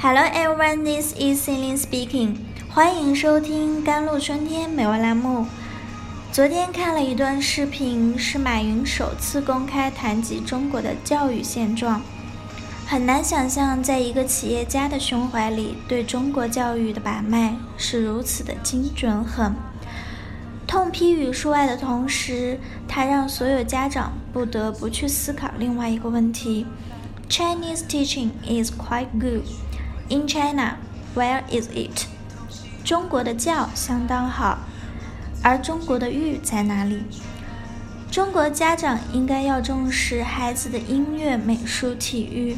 Hello everyone, this is Celine speaking. 欢迎收听甘露春天美文栏目。昨天看了一段视频，是马云首次公开谈及中国的教育现状。很难想象，在一个企业家的胸怀里，对中国教育的把脉是如此的精准狠。痛批语数外的同时，他让所有家长不得不去思考另外一个问题：Chinese teaching is quite good. In China, where is it? 中国的教相当好，而中国的育在哪里？中国家长应该要重视孩子的音乐、美术、体育，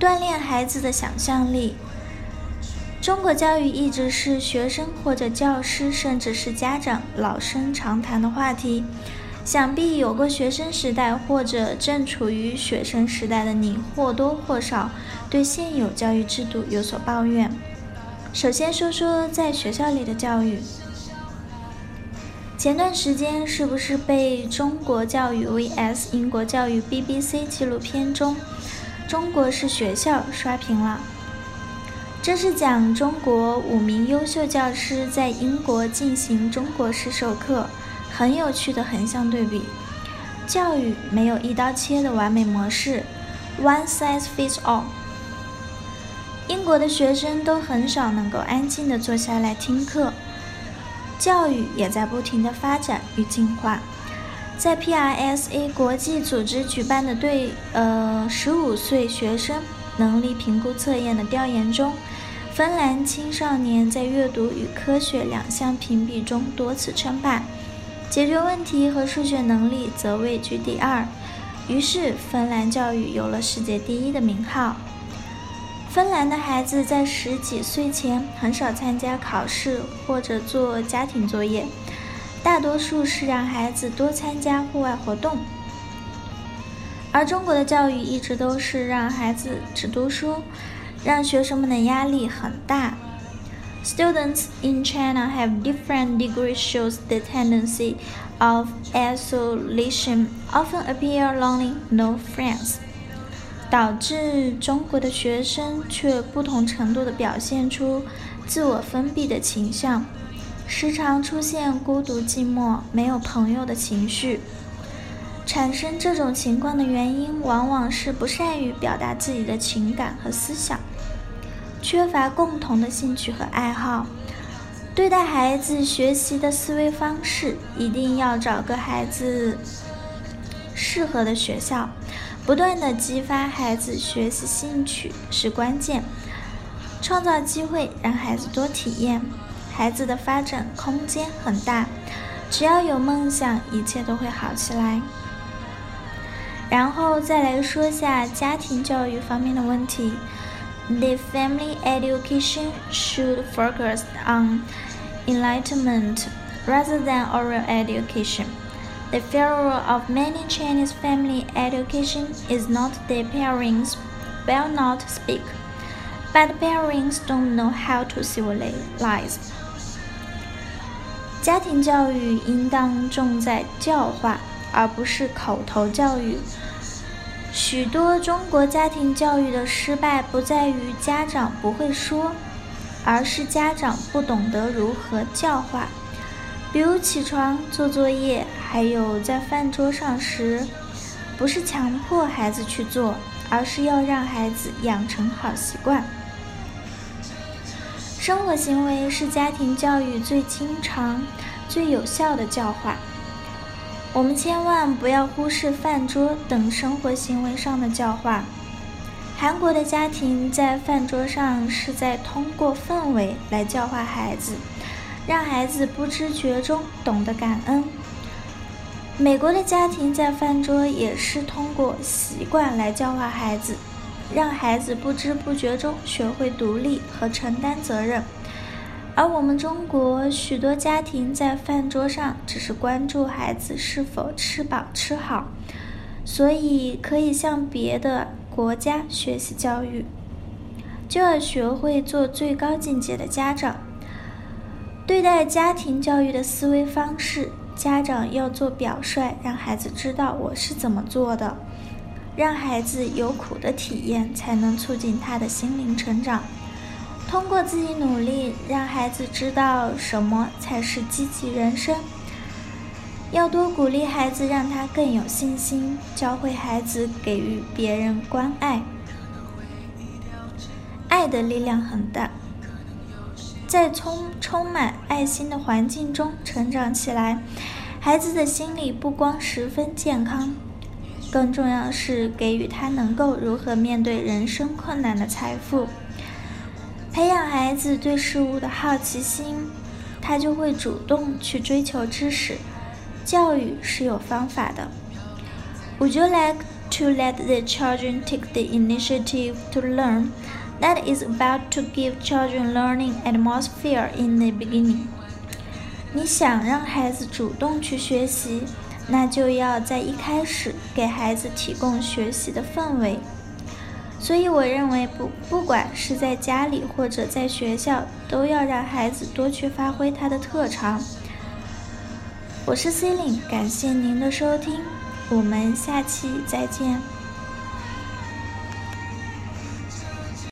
锻炼孩子的想象力。中国教育一直是学生或者教师，甚至是家长老生常谈的话题。想必有过学生时代或者正处于学生时代的你，或多或少对现有教育制度有所抱怨。首先说说在学校里的教育。前段时间是不是被中国教育 vs 英国教育 BBC 纪录片中“中国式学校”刷屏了？这是讲中国五名优秀教师在英国进行中国式授课。很有趣的横向对比，教育没有一刀切的完美模式，one size fits all。英国的学生都很少能够安静地坐下来听课，教育也在不停地发展与进化。在 PRSA 国际组织举办的对呃十五岁学生能力评估测验的调研中，芬兰青少年在阅读与科学两项评比中多次称霸。解决问题和数学能力则位居第二，于是芬兰教育有了世界第一的名号。芬兰的孩子在十几岁前很少参加考试或者做家庭作业，大多数是让孩子多参加户外活动。而中国的教育一直都是让孩子只读书，让学生们的压力很大。Students in China have different degrees shows the tendency of isolation, often appear lonely, no friends，导致中国的学生却不同程度地表现出自我封闭的倾向，时常出现孤独寂寞、没有朋友的情绪。产生这种情况的原因，往往是不善于表达自己的情感和思想。缺乏共同的兴趣和爱好，对待孩子学习的思维方式，一定要找个孩子适合的学校，不断的激发孩子学习兴趣是关键，创造机会让孩子多体验，孩子的发展空间很大，只要有梦想，一切都会好起来。然后再来说下家庭教育方面的问题。The family education should focus on enlightenment rather than oral education. The failure of many Chinese family education is not the parents will not speak, but parents don't know how to civilize. 家庭教育应当重在教化，而不是口头教育。许多中国家庭教育的失败不在于家长不会说，而是家长不懂得如何教化。比如起床、做作业， 还有在饭桌上时，不是强迫孩子去做，而是要让孩子养成好习惯。生活行为是家庭教育最经常、最有效的教化。我们千万不要忽视饭桌等生活行为上的教化。韩国的家庭在饭桌上是在通过氛围来教化孩子，让孩子不知觉中懂得感恩。美国的家庭在饭桌也是通过习惯来教化孩子，让孩子不知不觉中学会独立和承担责任。而我们中国许多家庭在饭桌上只是关注孩子是否吃饱吃好，所以可以向别的国家学习教育，就要学会做最高境界的家长。对待家庭教育的思维方式，家长要做表率，让孩子知道我是怎么做的。让孩子有苦的体验，才能促进他的心灵成长。通过自己努力，让孩子知道什么才是积极人生。要多鼓励孩子，让他更有信心，教会孩子给予别人关爱。爱的力量很大，在充充满爱心的环境中成长起来，孩子的心理不光十分健康，更重要是给予他能够如何面对人生困难的财富。培养孩子对事物的好奇心，他就会主动去追求知识。教育是有方法的。Would you like to let the children take the initiative to learn? That is about to give children learning atmosphere in the beginning. 你想让孩子主动去学习，那就要在一开始给孩子提供学习的氛围。所以，我认为不不管是在家里或者在学校，都要让孩子多去发挥他的特长。我是 C e l i n e 感谢您的收听，我们下期再见。